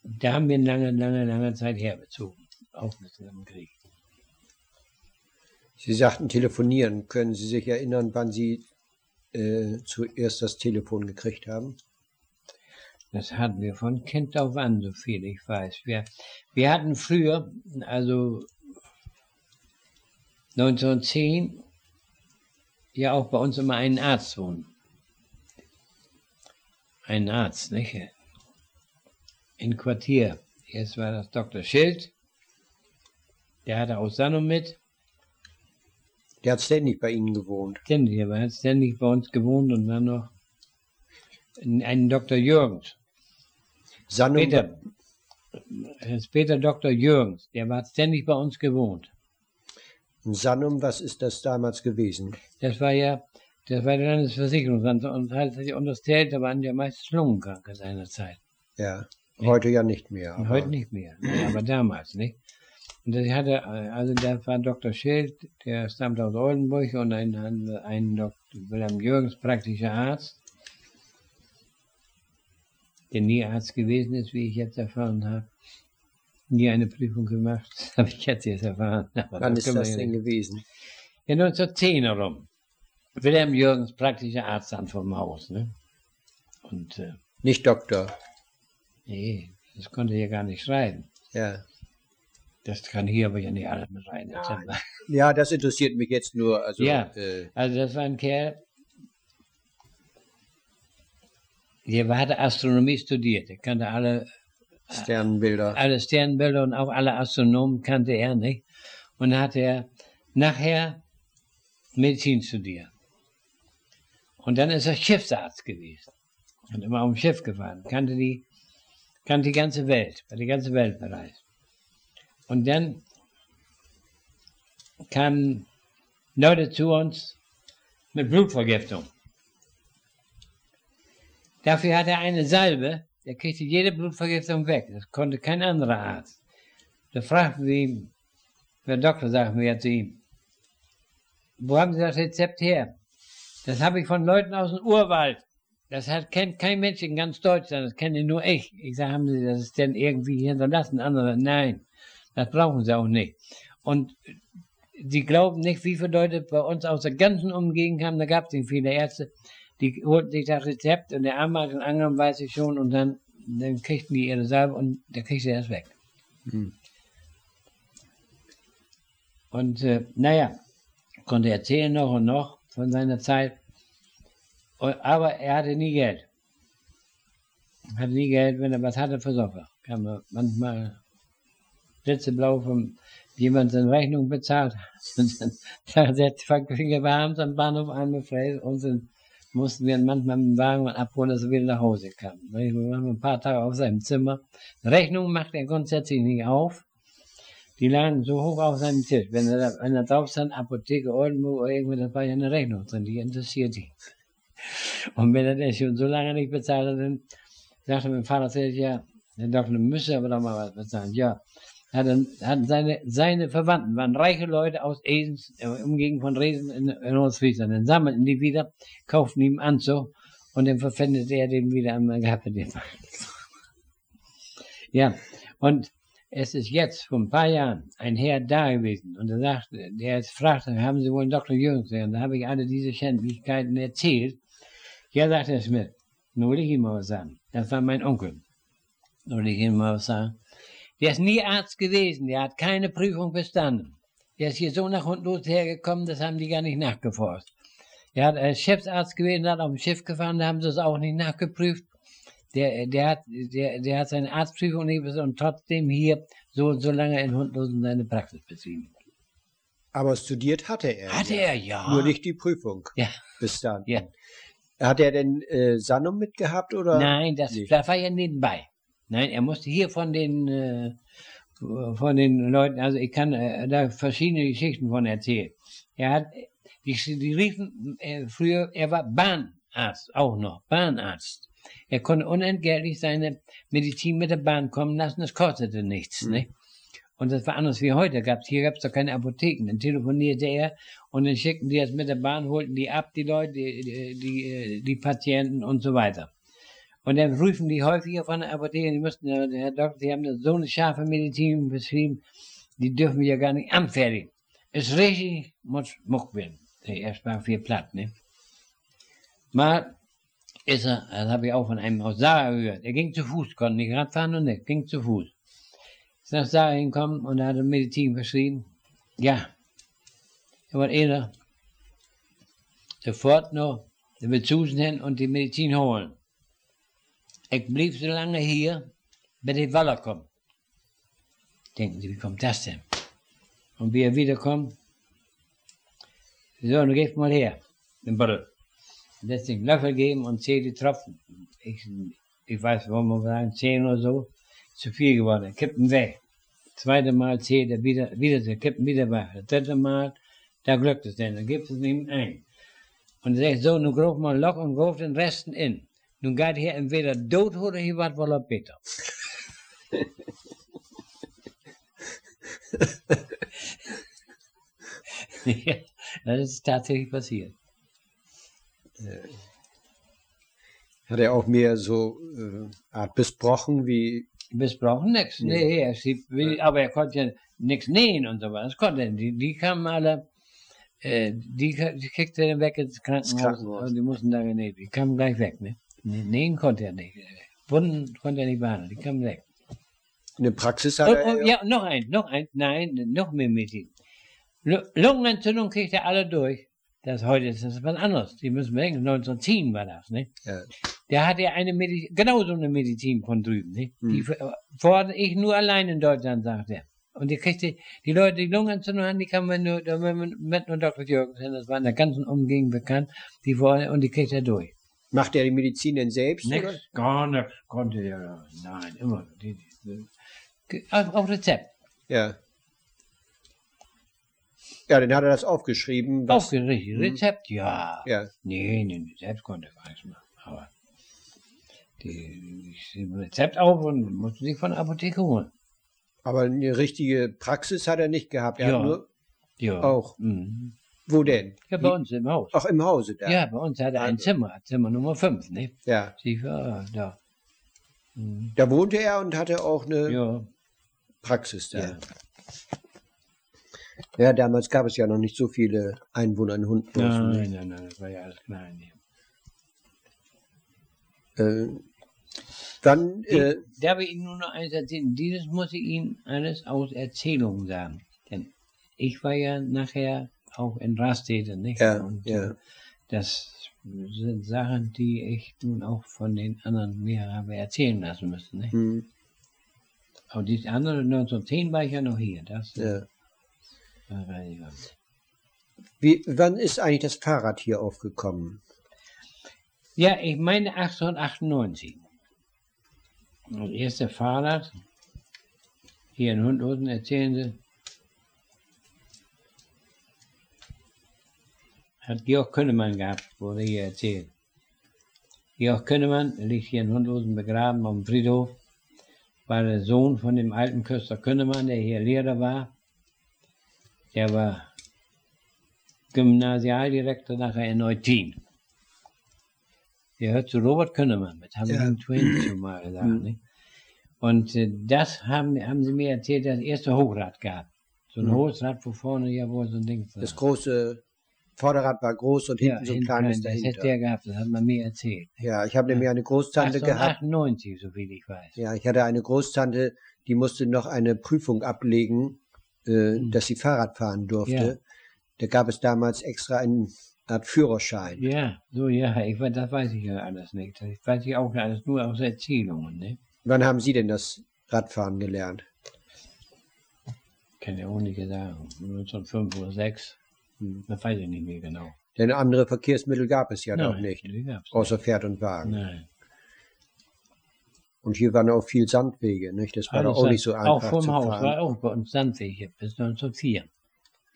da haben wir lange, lange, lange Zeit herbezogen, auch mit dem Krieg. Sie sagten telefonieren. Können Sie sich erinnern, wann Sie äh, zuerst das Telefon gekriegt haben? Das hatten wir von Kind auf an, so viel ich weiß. Wir, wir hatten früher, also 1910, ja auch bei uns immer einen Arzt wohnen. Einen Arzt, nicht? In Quartier. Erst war das Dr. Schild, der hatte auch Sanum mit. Der hat ständig bei Ihnen gewohnt. Ständig, er hat ständig bei uns gewohnt und dann noch einen Dr. Jürgens. Peter, äh, später Dr. Jürgens, der war ständig bei uns gewohnt. Sannum, was ist das damals gewesen? Das war ja, das war der Landesversicherungsamt und halt das Zelt, da waren ja meistens Lungenkranke seinerzeit. Ja, heute ja nicht mehr. Aber- heute nicht mehr, aber damals, nicht? Und das hatte, also da war Dr. Schild, der stammt aus Oldenburg und ein, ein, ein Dr. Wilhelm Jürgens, praktischer Arzt, der nie Arzt gewesen ist, wie ich jetzt erfahren habe. Nie eine Prüfung gemacht, das habe ich jetzt erst erfahren. Aber Wann ist können wir das ja denn gewesen? Ja, 1910 herum. Wilhelm Jürgens, praktischer Arzt dann vom Haus, ne? Und, äh, Nicht Doktor. nee, das konnte er ja gar nicht schreiben. Ja. Das kann hier aber ja nicht alles mit rein. Nein. Ja, das interessiert mich jetzt nur. Also, Ja. äh, Also das war ein Kerl, der hatte Astronomie studiert. Er kannte alle, Sternbilder. alle Sternbilder und auch alle Astronomen kannte er nicht. Und dann hat er nachher Medizin studiert. Und dann ist er Schiffsarzt gewesen. Und immer auf dem Schiff gefahren. Kannte die, kannte die ganze Welt, war die ganze Welt bereist. Und dann kamen Leute zu uns mit Blutvergiftung. Dafür hatte er eine Salbe, der kriegte jede Blutvergiftung weg. Das konnte kein anderer Arzt. Da fragten wir ihn, der Doktor sagten wir zu ihm, wo haben Sie das Rezept her? Das habe ich von Leuten aus dem Urwald. Das hat, kennt kein Mensch in ganz Deutschland, das kenne nur ich. Ich sage, haben Sie das denn irgendwie hinterlassen? Andere, nein, das brauchen Sie auch nicht. Und Sie glauben nicht, wie viele Leute bei uns aus der ganzen Umgegend kamen, da gab es nicht viele Ärzte, die holten sich das Rezept und der Arm den anderen weiß ich schon und dann, dann kriegten die ihre Salbe und der kriegte das weg. Hm. Und äh, naja, konnte erzählen noch und noch von seiner Zeit, aber er hatte nie Geld. Hatte nie Geld, wenn er was hatte, versorgt er. Kam manchmal blitzeblau von jemand seine Rechnung bezahlt. Und dann sagt er, fing er bei abends am Bahnhof an mit Fräs und dann mussten wir manchmal mit dem Wagen abholen, dass er wieder nach Hause kam. Wir waren ein paar Tage auf seinem Zimmer. Rechnungen macht er grundsätzlich nicht auf. Die lagen so hoch auf seinem Tisch. Wenn er, da- wenn er drauf stand, Apotheke, Oldenburg oder irgendwo, das war ja eine Rechnung drin, die interessiert ihn. Und wenn er das schon so lange nicht bezahlt hat, dann sagte mein Vater ja, der Doktor müsste aber doch mal was bezahlen. Ja, hat, hat seine, seine Verwandten waren reiche Leute aus Esens, äh, Umgegend von Resen in, in Ostfriesland. Dann sammelten die wieder, kauften ihm Anzug und dann verpfändete er den wieder einmal gehabt. Ja, und es ist jetzt vor ein paar Jahren ein Herr da gewesen und er sagte, der jetzt fragte, haben Sie wohl einen Dr. Jürgens gesehen? Da habe ich alle diese Schändlichkeiten erzählt. Ja, sagte er Smith, nur will ich Ihnen mal was sagen. Das war mein Onkel. Nur will ich Ihnen mal was sagen. Der ist nie Arzt gewesen, der hat keine Prüfung bestanden. Der ist hier so nach und los hergekommen, das haben die gar nicht nachgeforscht. Er hat als Schiffsarzt gewesen, hat auf dem Schiff gefahren, da haben sie es auch nicht nachgeprüft. Der, der, hat, der, der hat seine Arztprüfung nicht bestanden und trotzdem hier so, so lange in Hundlosen seine Praxis betrieben. Aber studiert hatte er. Hatte ja. er, ja. Nur nicht die Prüfung Ja, bis dann. ja. Hat er denn äh, Sanum mitgehabt oder? Nein, das, nicht? das war ja nebenbei. Nein, er musste hier von den, äh, von den Leuten, also ich kann äh, da verschiedene Geschichten von erzählen. Er hat, die, die riefen äh, früher, er war Bahnarzt, auch noch, Bahnarzt. Er konnte unentgeltlich seine Medizin mit der Bahn kommen lassen, das kostete nichts, Mhm. nicht? Und das war anders wie heute. Gab's, hier gab es doch keine Apotheken. Dann telefonierte er und dann schickten die das mit der Bahn, holten die ab, die Leute, die, die, die, die Patienten und so weiter. Und dann rufen die häufiger von der Apotheke, die müssten, ja, Herr Doktor, Sie haben da so eine scharfe Medizin beschrieben, die dürfen wir ja gar nicht anfertigen. Ist richtig, muss muck werden. Erst war viel platt, ne? Mal ist er, das habe ich auch von einem aus Sarah gehört, er ging zu Fuß, konnte nicht Radfahren und nicht, ging zu Fuß. Ist nach Sarah hingekommen und er hatte Medizin verschrieben. Ja, er war einer. Sofort noch, der will hin und die Medizin holen. Ich blieb so lange hier, bis die Waller kommt. Denken Sie, wie kommt das denn? Und wie er wiederkommt, so, nun gebt mal her, den Bottle. Lässt den Löffel geben und zählt die Tropfen. Ich, ich weiß, wollen wir sagen, zehn oder so, zu viel geworden. Er kippt ihn weg. Zweite Mal zählt er wieder, wieder, der kippt ihn wieder weg. Das dritte Mal, da glückt es denn, dann gibt es ihm ein. Und er sagt so, nun grof mal Loch und grof den Resten in. Nun geht hier entweder dood oder hier wat wel op beter. ja, das ist tatsächlich passiert. Hat er auch mehr so äh, Art besprochen wie Besprochen nix. Nee. Er schrieb, aber er konnte ja nichts nähen und so was. Konnte er. Die, die kamen alle, äh, die, die kriegte er dann weg ins Krankenhaus. Krankenhaus. Die mussten da genäht. Die kamen gleich weg, ne? Nee, Nähen konnte er nicht. Wunden konnte er nicht behandeln. Die kamen weg. eine Praxis hat Oh, er? oh, ja, noch ein, noch ein, nein, noch mehr Medizin. Lu- Lungenentzündung kriegt er alle durch. Das heute ist das was anderes. Die müssen wir denken, 1910 war das, ne? Ja. Der hatte eine Medizin, genau so eine Medizin von drüben, ne? Die Hm. f- fordere ich nur allein in Deutschland, sagt er. Und die kriegte, die Leute, die Lungenentzündung hatten, die kann man nur, da man mit nur Dr. Jürgens, hin, das war in der ganzen Umgegend bekannt, die vor, und die kriegt er durch. Macht er die Medizin denn selbst? oder? Nix, gar nichts konnte er, nein, immer. Die, die, auf, auf Rezept. Ja. Ja, dann hat er das aufgeschrieben. Was, Aufgerichtet. Rezept, ja. ja, Nee, nee, selbst konnte er gar nichts machen. Aber die, ich Rezept auf und musste sich von der Apotheke holen. aber eine richtige Praxis hat er nicht gehabt. Er Ja. hat nur, Ja. Auch. Mhm. Wo denn? Ja, bei uns im Haus. Auch im Hause da. Ja, bei uns hat er ein Also. Zimmer, Zimmer Nummer 5, ne? ja. Sie war da. Mhm. Da wohnte er und hatte auch eine Ja, Praxis da. ja. Ja. damals gab es ja noch nicht so viele Einwohner in Hundhausen. Nein, nein, nein, das war ja alles klein. hier. Äh, dann, äh, darf ich Ihnen nur noch eins erzählen? Dieses muss ich Ihnen alles aus Erzählungen sagen. Denn ich war ja nachher auch in Rastede, nicht? Ja, Und ja. äh, das sind Sachen, die ich nun auch von den anderen mir habe erzählen lassen müssen. Nicht? hm, Aber die andere 1910 war ich ja noch hier. Das ja. Wie, wann ist eigentlich das Fahrrad hier aufgekommen? Ja, ich meine 1898. Das erste Fahrrad, hier in Hundhosen erzählen sie, hat Georg Könnemann gehabt, wurde hier erzählt. Georg Könnemann liegt hier in Hundhosen begraben auf dem Friedhof, war der Sohn von dem alten Köster Könnemann, der hier Lehrer war. Der war Gymnasialdirektor nachher in Eutin. Der hört zu Robert Könnemann, mit haben Ja. Twins schon mal gesagt. Mhm. Und äh, das haben, haben sie mir erzählt, das erste Hochrad gab. So ein Mhm. hohes Rad, wo vorne ja wohl so ein Ding war. Das große Vorderrad war groß und ja, hinten so ein kleines rein, das hätte dahinter. der gehabt, das hat man mir erzählt. Ja, ich habe nämlich eine Großtante gehabt. 1898, so viel ich weiß. Ja, ich hatte eine Großtante, die musste noch eine Prüfung ablegen, äh, Mhm. dass sie Fahrrad fahren durfte. Ja. Da gab es damals extra einen Art Führerschein. Ja, so ja, ich, das weiß ich ja alles nicht. Das weiß ich auch alles nur aus Erzählungen. Ne? Wann haben Sie denn das Radfahren gelernt? Kann ja auch nicht sagen. 1905 oder 6. Hm. Das weiß ich nicht mehr genau. Denn andere Verkehrsmittel gab es ja noch Nein, nicht, die gab's außer Pferd und Wagen. nicht. Nein. Und hier waren auch viel Sandwege, nicht? Das war Alles doch auch Sand- nicht so einfach Auch vom Haus fahren. war auch bei uns Sandweg hier, bis 1904.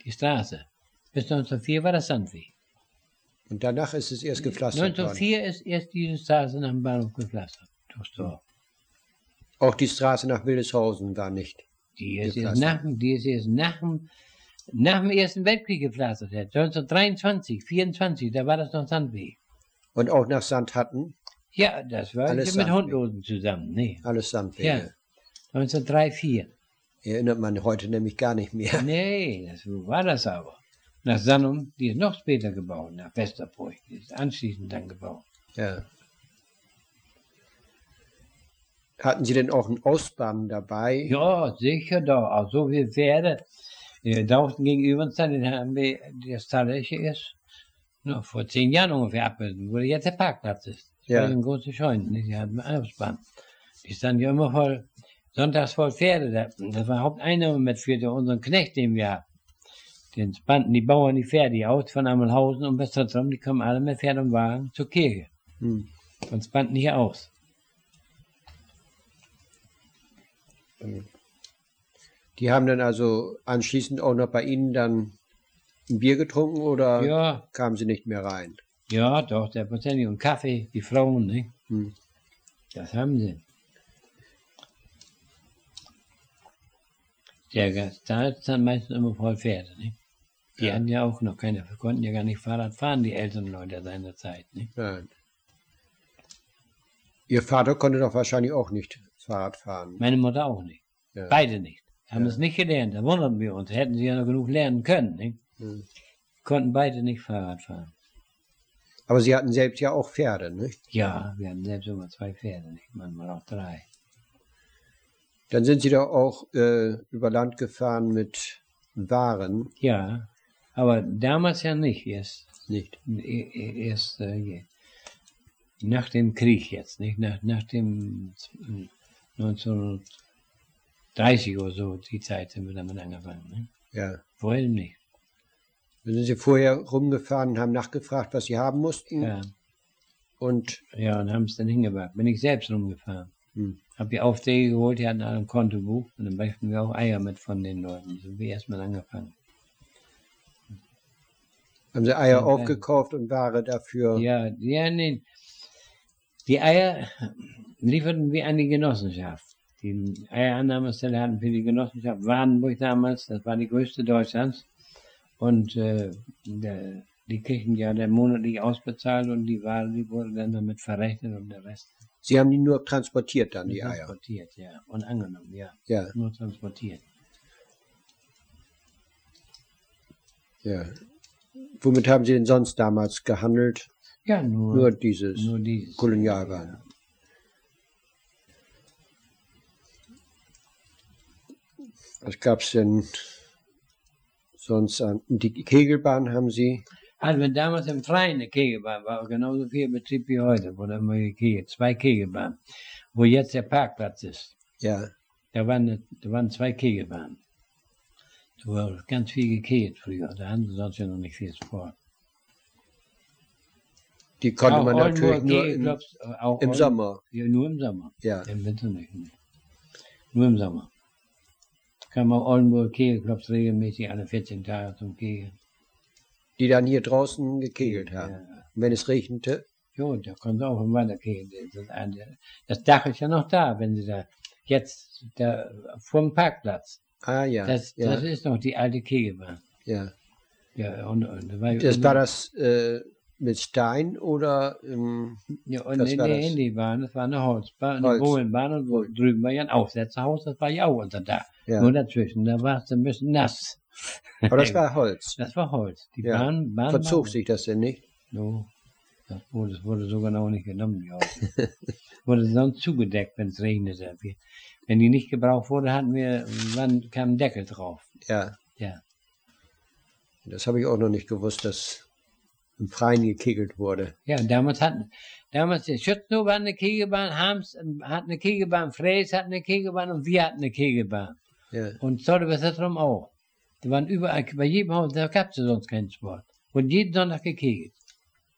Die Straße. Bis 1904 war das Sandweg. Und danach ist es erst gepflastert worden. 1904 ist erst diese Straße nach dem Bahnhof gepflastert. Durchs Dorf. Auch die Straße nach Wildeshausen war nicht. Die ist, Gepflastert. erst nach, die ist erst nach dem, nach dem Ersten Weltkrieg gepflastert. 1923, 24, da war das noch Sandweg. Und auch nach Sandhatten, Ja, das war Alles mit. Hundlosen zusammen. Nee. alles Sandwege. Ja. 1903, 4. Erinnert man heute nämlich gar nicht mehr. Nee, das, war das aber. Nach Sannum, die ist noch später gebaut, nach Westerburg. Die ist anschließend dann gebaut. Ja. Hatten Sie denn auch einen Ausbahn dabei? Ja, sicher doch. Auch so wie Äh, Draußen gegenüber uns dann, den haben wir, das Talliche ist noch vor zehn Jahren ungefähr abgerissen, wo jetzt der Parkplatz ist. Das Ja. eine große Scheune, nicht? die hatten eine Ausbahn. Die dann ja immer voll, sonntags voll Pferde. Da- Das war Haupteinnahme mit für unseren Knecht, den wir haben. Den spannten die Bauern die Pferde aus von Amelhausen und bis drum, die kommen alle mit Pferd und Wagen zur Kirche Hm. und spannten hier aus. Die haben dann also anschließend auch noch bei Ihnen dann ein Bier getrunken oder Ja, kamen Sie nicht mehr rein? ja, doch, selbstverständlich. Und Kaffee, die Frauen, nicht? Hm. Das haben sie. Der Gast, da ist dann meistens immer voll Pferde, nicht? Die Ja. hatten ja auch noch keine, konnten ja gar nicht Fahrrad fahren, die älteren Leute seiner Zeit, nicht? Nein. Ihr Vater konnte doch wahrscheinlich auch nicht Fahrrad fahren. Meine Mutter auch nicht. Ja. Beide nicht haben ja. es nicht gelernt. Da wundern wir uns. Hätten sie ja noch genug lernen können. Nicht? Hm. Konnten beide nicht Fahrrad fahren. Aber sie hatten selbst ja auch Pferde, nicht? Ja, wir hatten selbst immer zwei Pferde, nicht? manchmal auch drei. Dann sind sie doch auch äh, über Land gefahren mit Waren. Ja, aber damals ja nicht. Erst nicht. E, e, erst äh, nach dem Krieg jetzt, nicht? Nach, nach dem 1900. 30 oder so, die Zeit sind wir damit angefangen. Ne? Ja. Vorher nicht. Dann sind sie vorher rumgefahren und haben nachgefragt, was sie haben mussten. Ja. Und? Ja, und haben es dann hingebracht. Bin ich selbst rumgefahren. Hm. Hab die Aufträge geholt, die hatten alle ein Kontobuch. Und dann brachten wir auch Eier mit von den Leuten. So wie erstmal angefangen. Haben sie Eier ja, aufgekauft und Ware dafür? Ja, ja, nee. Die Eier lieferten wir an die Genossenschaft. Die Eierannahmestelle hatten für die Genossenschaft Wardenburg damals, das war die größte Deutschlands. Und äh, der, die kriegten ja der monatlich ausbezahlt und die Ware, die wurde dann damit verrechnet und der Rest Sie haben die nur transportiert dann, die Eier. transportiert, ja. Und angenommen, ja. Ja, Nur transportiert. ja. Womit haben Sie denn sonst damals gehandelt? Ja, nur, Nur dieses nur dieses. Kolonialwaren. Was gab's denn sonst an? Die Kegelbahn haben Sie? Als wir damals im Freien eine Kegelbahn war, genauso viel Betrieb wie heute, wurde immer gekegelt. Zwei Kegelbahnen. Wo jetzt der Parkplatz ist. Ja, Da waren, da waren zwei Kegelbahnen. Da wurde ganz viel gekegelt früher. Da haben sie sonst ja noch nicht viel Sport. die konnte man Oldenburg natürlich nur im, auch im Sommer. Ja, nur im Sommer. Ja, Im Winter nicht. Nur im Sommer. Kam auch Oldenburg Kegelclubs regelmäßig alle 14 Tage zum Kegeln. die dann hier draußen gekegelt haben. Ja. Und wenn es regnete, Jo, da kommt auch im Weiter kegeln. Das, Dach ist ja noch da, wenn sie da jetzt da vom Parkplatz. ah ja, Das, ja, das ist noch die alte Kegelbahn. ja. Ja, und, und war, Das war das äh, mit Stein oder ähm, Ja, und Was in war der das? Handybahn, das war eine Holzbahn, eine Holz. Bohlenbahn und wo, drüben war ja ein Aufsetzerhaus, das war ja auch unter da. ja. Nur dazwischen, da war es ein bisschen nass. Aber das war Holz. Das war Holz. Die Ja. Bahn, Bahn Verzog war, sich das denn nicht? So, das wurde, das wurde so genau nicht genommen, ja. wurde sonst zugedeckt, wenn es regnete. Wenn die nicht gebraucht wurde, hatten wir, wann kam ein Deckel drauf. Ja. Ja. Das habe ich auch noch nicht gewusst, dass im Freien gekegelt wurde. Ja, damals hatten, damals, der Schützenhof hat eine Kegelbahn, Harms ähm, hat eine Kegelbahn, Fräs hat eine Kegelbahn und wir hatten eine Kegelbahn. Ja. Und Zollwasserstrom auch. Da waren überall, bei jedem Haus, da gab es ja sonst keinen Sport. Und jeden Sonntag gekegelt.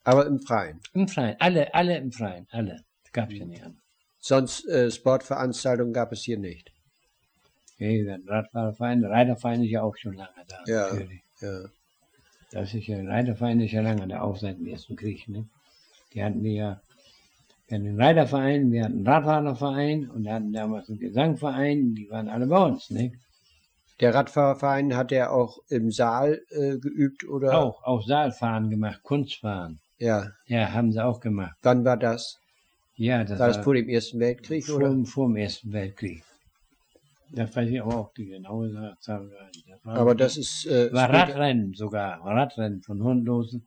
Aber im Freien. Im Freien. Alle, alle im Freien. Alle. Das gab es ja nicht anders. Sonst äh, Sportveranstaltungen gab es hier nicht. Der Radfahrerverein, Reiterverein ist ja auch schon lange da. Ja. Natürlich. Ja. Das ist ja, der Reiterverein ist ja lange da, auch seit dem Ersten Krieg. Ne? Die hatten die ja, wir hatten den Reiterverein, wir hatten einen Radfahrerverein und wir hatten damals einen Gesangverein, die waren alle bei uns. Ne? Der Radfahrerverein hat er auch im Saal äh, geübt oder? Auch, auch Saalfahren gemacht, Kunstfahren. Ja. Ja, haben sie auch gemacht. Wann war das? Ja, das War das vor dem Ersten Weltkrieg vor, oder? vor dem Ersten Weltkrieg. Das weiß ich aber auch die genaue Zahl. war, Aber das ist äh, war Radrennen sogar, Radrennen von Hundlosen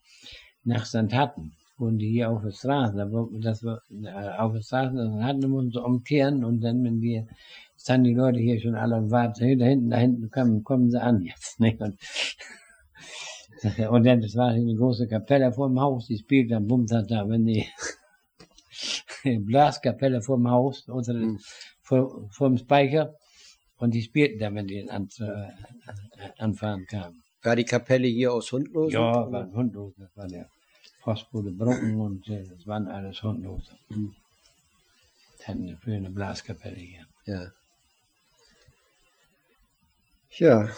nach St. Hatten. Und die hier auf der Straße, da wo- das war, äh, auf der Straße, dann hatten wir uns umkehren und dann, wenn wir, standen die Leute hier schon alle und warten, da hinten, da hinten kommen, kommen sie an jetzt. Nicht? Und, und dann, das war eine große Kapelle vor dem Haus, die spielt dann bums hat da, wenn die Blaskapelle vor dem Haus, unter dem, Mhm. vor, vor dem Speicher. Und die spielten dann, wenn die an, äh, anfahren kamen. war die Kapelle hier aus Hundlosen? Ja, war ein Hundlos, das war der Postbote Brunken und äh, das waren alles Hundlose. Mhm. Das hatten eine schöne Blaskapelle hier. Ja. Ja.